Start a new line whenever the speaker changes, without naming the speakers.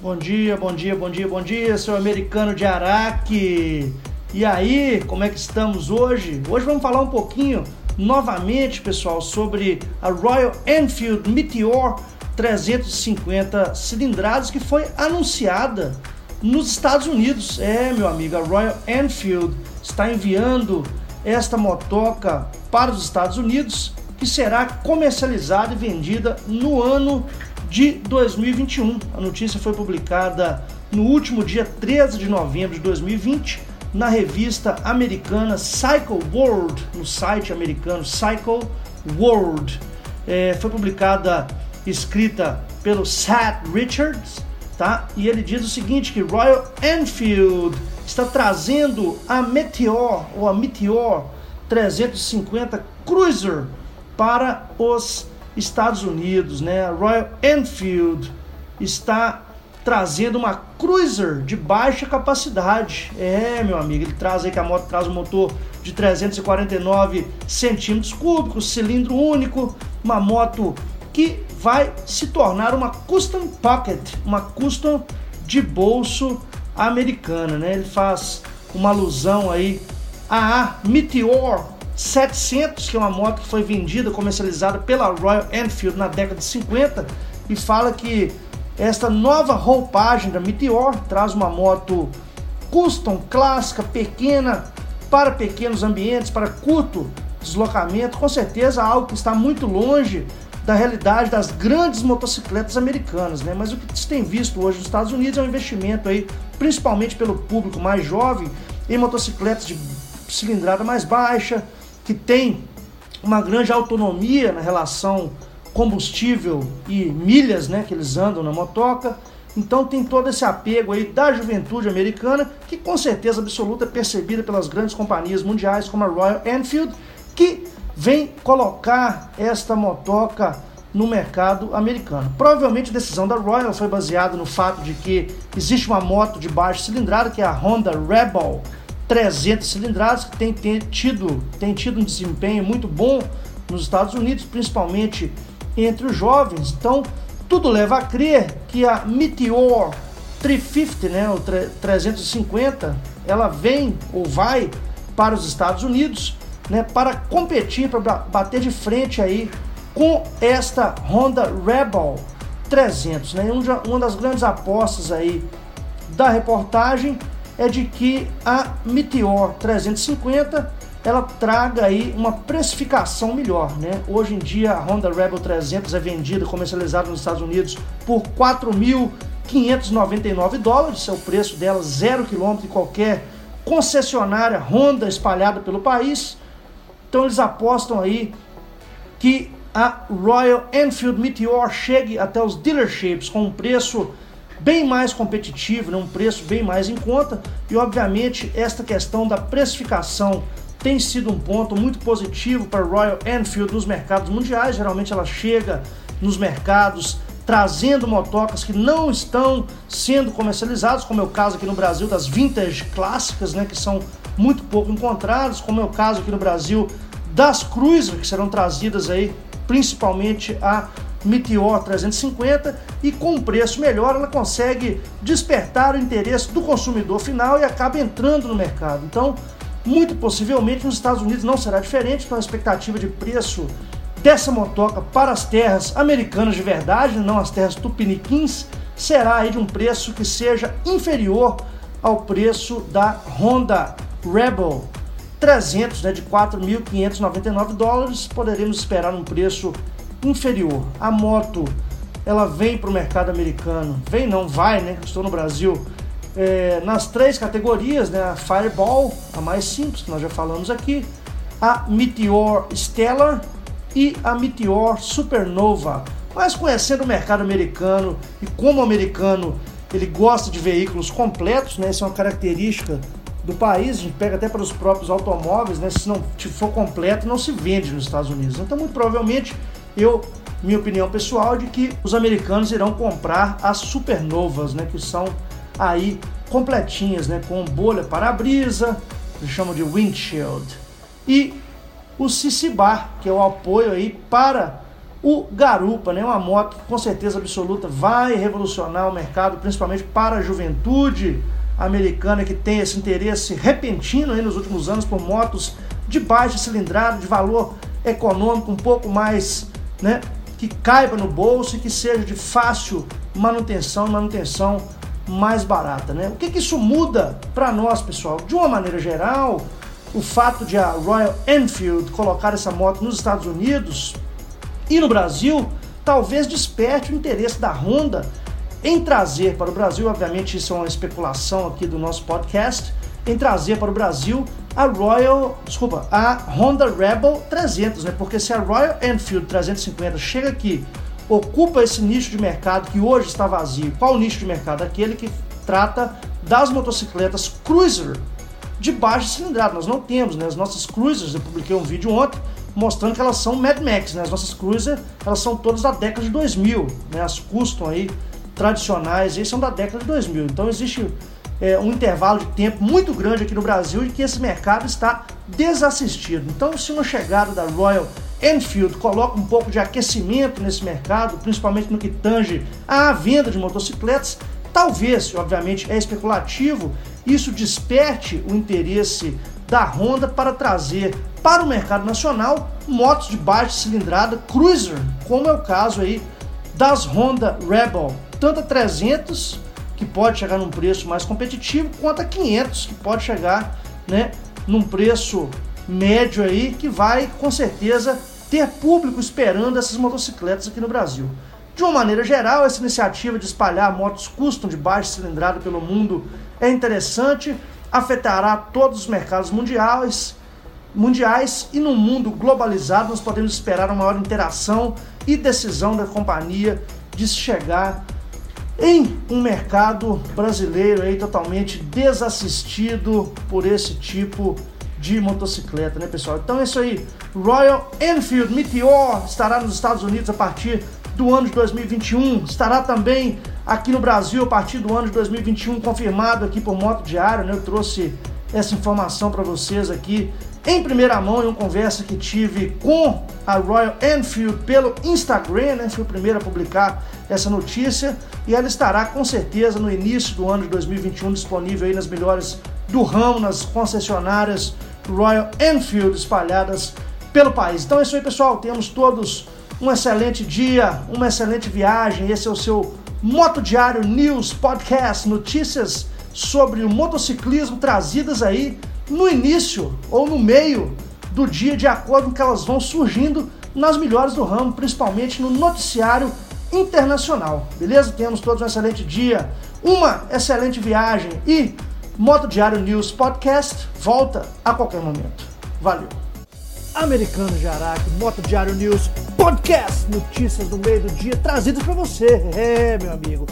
Bom dia, bom dia, bom dia, bom dia, seu americano de Araque. E aí, como é que estamos hoje? Hoje vamos falar um pouquinho novamente, pessoal, sobre a Royal Enfield Meteor 350 cilindradas que foi anunciada nos Estados Unidos. É, meu amigo, a Royal Enfield está enviando esta motoca para os Estados Unidos, que será comercializada e vendida no ano de 2021. A notícia foi publicada no último dia 13 de novembro de 2020 na revista americana Cycle World, no site americano Cycle World. É, foi publicada, escrita pelo Seth Richards, tá? E ele diz o seguinte que Royal Enfield está trazendo a Meteor ou a Meteor 350 Cruiser para os Estados Unidos, né? A Royal Enfield está trazendo uma cruiser de baixa capacidade. É, meu amigo, ele traz aí que a moto traz um motor de 349 centímetros cúbicos, cilindro único, uma moto que vai se tornar uma custom pocket, uma custom de bolso americana, né? Ele faz uma alusão aí à Meteor 700, que é uma moto que foi vendida, comercializada pela Royal Enfield na década de 50, e fala que esta nova roupagem da Meteor traz uma moto custom, clássica, pequena, para pequenos ambientes, para curto deslocamento, com certeza algo que está muito longe da realidade das grandes motocicletas americanas, né? Mas o que se tem visto hoje nos Estados Unidos é um investimento aí, principalmente pelo público mais jovem, em motocicletas de cilindrada mais baixa, que tem uma grande autonomia na relação combustível e milhas, né, que eles andam na motoca. Então tem todo esse apego aí da juventude americana, que com certeza absoluta é percebida pelas grandes companhias mundiais como a Royal Enfield, que vem colocar esta motoca no mercado americano. Provavelmente a decisão da Royal foi baseada no fato de que existe uma moto de baixa cilindrada, que é a Honda Rebel, 300 cilindradas, que tem, tem, tido, tem tido um desempenho muito bom nos Estados Unidos, principalmente entre os jovens. Então, tudo leva a crer que a Meteor 350, né, o 350, ela vem ou vai para os Estados Unidos, né, para competir, para bater de frente aí com esta Honda Rebel 300, né? Uma das grandes apostas aí da reportagem é de que a Meteor 350 ela traga aí uma precificação melhor, né? Hoje em dia a Honda Rebel 300 é vendida, comercializada nos Estados Unidos por 4.599 dólares, é o preço dela, zero quilômetro em qualquer concessionária Honda espalhada pelo país. Então eles apostam aí que a Royal Enfield Meteor chegue até os dealerships com um preço bem mais competitivo, né? um preço bem mais em conta e obviamente esta questão da precificação tem sido um ponto muito positivo para Royal Enfield nos mercados mundiais. Geralmente ela chega nos mercados trazendo motocas que não estão sendo comercializadas, como é o caso aqui no Brasil das vintage clássicas, né, que são muito pouco encontradas, como é o caso aqui no Brasil das Cruiser, que serão trazidas aí principalmente a Meteor 350 e com um preço melhor ela consegue despertar o interesse do consumidor final e acaba entrando no mercado. Então, muito possivelmente nos Estados Unidos não será diferente, com a expectativa de preço dessa motoca para as terras americanas de verdade, não as terras tupiniquins, será de um preço que seja inferior ao preço da Honda Rebel 300, né, de 4.599 dólares, poderemos esperar um preço inferior. A moto, ela vem para o mercado americano, vem não, vai, né, estou no Brasil, é, nas três categorias, né, a Fireball, a mais simples, que nós já falamos aqui, a Meteor Stellar e a Meteor Supernova. Mas conhecendo o mercado americano e como o americano ele gosta de veículos completos, né, essa é uma característica do país, a gente pega até para os próprios automóveis, né? Se não for completo, não se vende nos Estados Unidos. Então, muito provavelmente, eu, minha opinião pessoal, de que os americanos irão comprar as supernovas, né? Que são aí completinhas, né? Com bolha para-brisa, eles chamam de windshield. E o CC Bar, que é o apoio aí para o Garupa, né? Uma moto que com certeza absoluta vai revolucionar o mercado, principalmente para a juventude americana que tem esse interesse repentino aí nos últimos anos por motos de baixa cilindrada, de valor econômico um pouco mais, né, que caiba no bolso e que seja de fácil manutenção, manutenção mais barata, né? O que, que isso muda para nós, pessoal? De uma maneira geral, o fato de a Royal Enfield colocar essa moto nos Estados Unidos e no Brasil talvez desperte o interesse da Honda em trazer para o Brasil, obviamente isso é uma especulação aqui do nosso podcast, em trazer para o Brasil a Royal, desculpa, a Honda Rebel 300, né? Porque se a Royal Enfield 350 chega aqui, ocupa esse nicho de mercado que hoje está vazio. Qual o nicho de mercado? Aquele que trata das motocicletas cruiser de baixa cilindrada. Nós não temos, né? As nossas cruisers, eu publiquei um vídeo ontem mostrando que elas são Mad Max, né? As nossas cruiser, elas são todas da década de 2000, né? As custom aí tradicionais aí são da década de 2000. Então existe é, um intervalo de tempo muito grande aqui no Brasil e que esse mercado está desassistido. Então, se uma chegada da Royal Enfield coloca um pouco de aquecimento nesse mercado, principalmente no que tange à venda de motocicletas, talvez, obviamente é especulativo, isso desperte o interesse da Honda para trazer para o mercado nacional motos de baixa cilindrada cruiser, como é o caso aí das Honda Rebel, tanto a 300 que pode chegar num preço mais competitivo, quanto a 500, que pode chegar né, num preço médio aí, que vai com certeza ter público esperando essas motocicletas aqui no Brasil. De uma maneira geral, essa iniciativa de espalhar motos custom de baixa cilindrada pelo mundo é interessante, afetará todos os mercados mundiais, mundiais e no mundo globalizado nós podemos esperar uma maior interação e decisão da companhia de chegar em um mercado brasileiro aí totalmente desassistido por esse tipo de motocicleta, né, pessoal? Então é isso aí. Royal Enfield Meteor estará nos Estados Unidos a partir do ano de 2021. Estará também aqui no Brasil a partir do ano de 2021, confirmado aqui por Moto Diário, né? Eu trouxe essa informação para vocês aqui em primeira mão em uma conversa que tive com a Royal Enfield pelo Instagram, né? Fui o primeiro a publicar essa notícia e ela estará com certeza no início do ano de 2021 disponível aí nas melhores do ramo, nas concessionárias Royal Enfield espalhadas pelo país. Então é isso aí, pessoal. Temos todos um excelente dia, uma excelente viagem. Esse é o seu Moto Diário News Podcast, notícias sobre o motociclismo trazidas aí no início ou no meio do dia, de acordo com que elas vão surgindo nas melhores do ramo, principalmente no noticiário internacional. Beleza? Temos todos um excelente dia, uma excelente viagem e Moto Diário News Podcast volta a qualquer momento. Valeu! Americano de Araque, Moto Diário News Podcast, notícias no meio do dia trazidas para você, é, meu amigo.